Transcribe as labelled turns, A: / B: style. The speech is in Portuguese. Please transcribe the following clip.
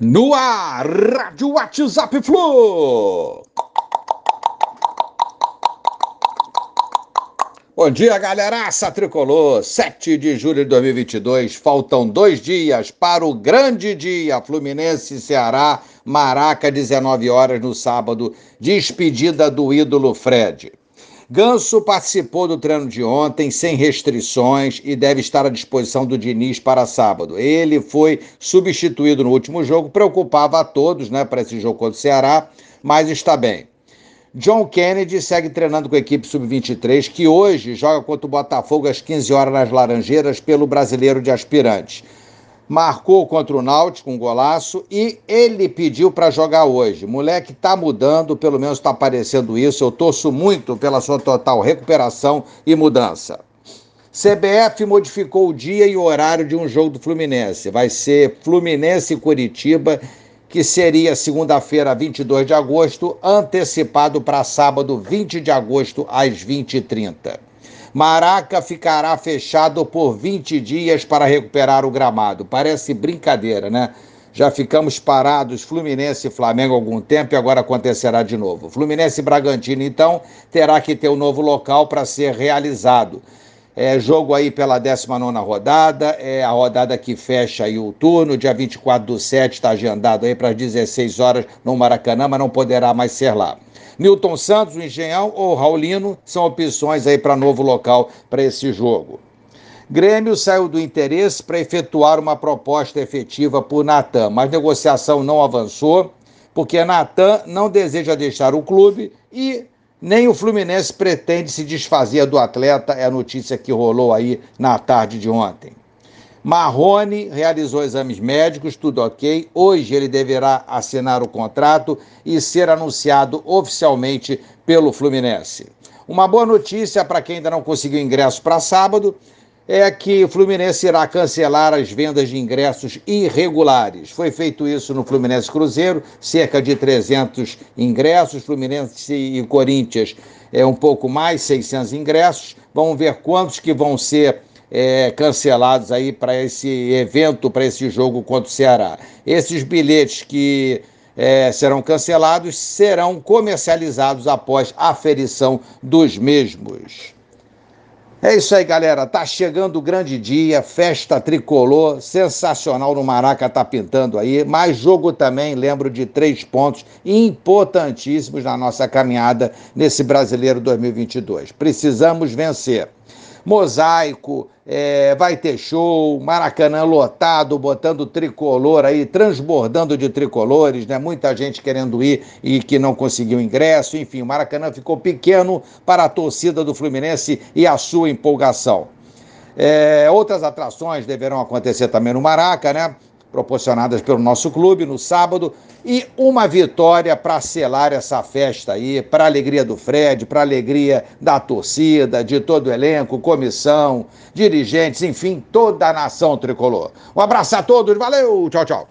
A: No ar, Rádio WhatsApp Flu. Bom dia, galeraça tricolor. 7 de julho de 2022. Faltam dois dias para o grande dia. Fluminense Ceará, Maraca, 19 horas no sábado. Despedida do ídolo Fred. Ganso participou do treino de ontem sem restrições e deve estar à disposição do Diniz para sábado. Ele foi substituído no último jogo, preocupava a todos, né, para esse jogo contra o Ceará, mas está bem. John Kennedy segue treinando com a equipe sub-23, que hoje joga contra o Botafogo às 15 horas nas Laranjeiras pelo Brasileiro de Aspirantes marcou contra o Náutico um golaço e ele pediu para jogar hoje. Moleque tá mudando, pelo menos está aparecendo isso. Eu torço muito pela sua total recuperação e mudança. CBF modificou o dia e o horário de um jogo do Fluminense. Vai ser Fluminense e Curitiba, que seria segunda-feira, 22 de agosto, antecipado para sábado, 20 de agosto, às 20h30. Maraca ficará fechado por 20 dias para recuperar o gramado. Parece brincadeira, né? Já ficamos parados Fluminense e Flamengo há algum tempo e agora acontecerá de novo. Fluminense e Bragantino, então, terá que ter um novo local para ser realizado. É jogo aí pela 19 rodada, é a rodada que fecha aí o turno, dia 24 do 7 está agendado aí para as 16 horas no Maracanã, mas não poderá mais ser lá. Newton Santos, o Engenhão ou Raulino são opções aí para novo local para esse jogo. Grêmio saiu do interesse para efetuar uma proposta efetiva por Natan, mas negociação não avançou, porque Natan não deseja deixar o clube e nem o Fluminense pretende se desfazer do atleta, é a notícia que rolou aí na tarde de ontem. Marrone realizou exames médicos, tudo ok. Hoje ele deverá assinar o contrato e ser anunciado oficialmente pelo Fluminense. Uma boa notícia para quem ainda não conseguiu ingresso para sábado é que o Fluminense irá cancelar as vendas de ingressos irregulares. Foi feito isso no Fluminense Cruzeiro, cerca de 300 ingressos. Fluminense e Corinthians é um pouco mais, 600 ingressos. Vamos ver quantos que vão ser é, cancelados aí para esse evento, para esse jogo contra o Ceará. Esses bilhetes que é, serão cancelados serão comercializados após aferição dos mesmos. É isso aí, galera. Tá chegando o grande dia, festa tricolor, sensacional no Maraca tá pintando aí. Mais jogo também, lembro de três pontos importantíssimos na nossa caminhada nesse Brasileiro 2022. Precisamos vencer mosaico, é, vai ter show, Maracanã lotado, botando tricolor aí, transbordando de tricolores, né? Muita gente querendo ir e que não conseguiu ingresso. Enfim, o Maracanã ficou pequeno para a torcida do Fluminense e a sua empolgação. É, outras atrações deverão acontecer também no Maraca, né? Proporcionadas pelo nosso clube no sábado e uma vitória para selar essa festa aí, para alegria do Fred, para alegria da torcida, de todo o elenco, comissão, dirigentes, enfim, toda a nação tricolor. Um abraço a todos, valeu, tchau, tchau.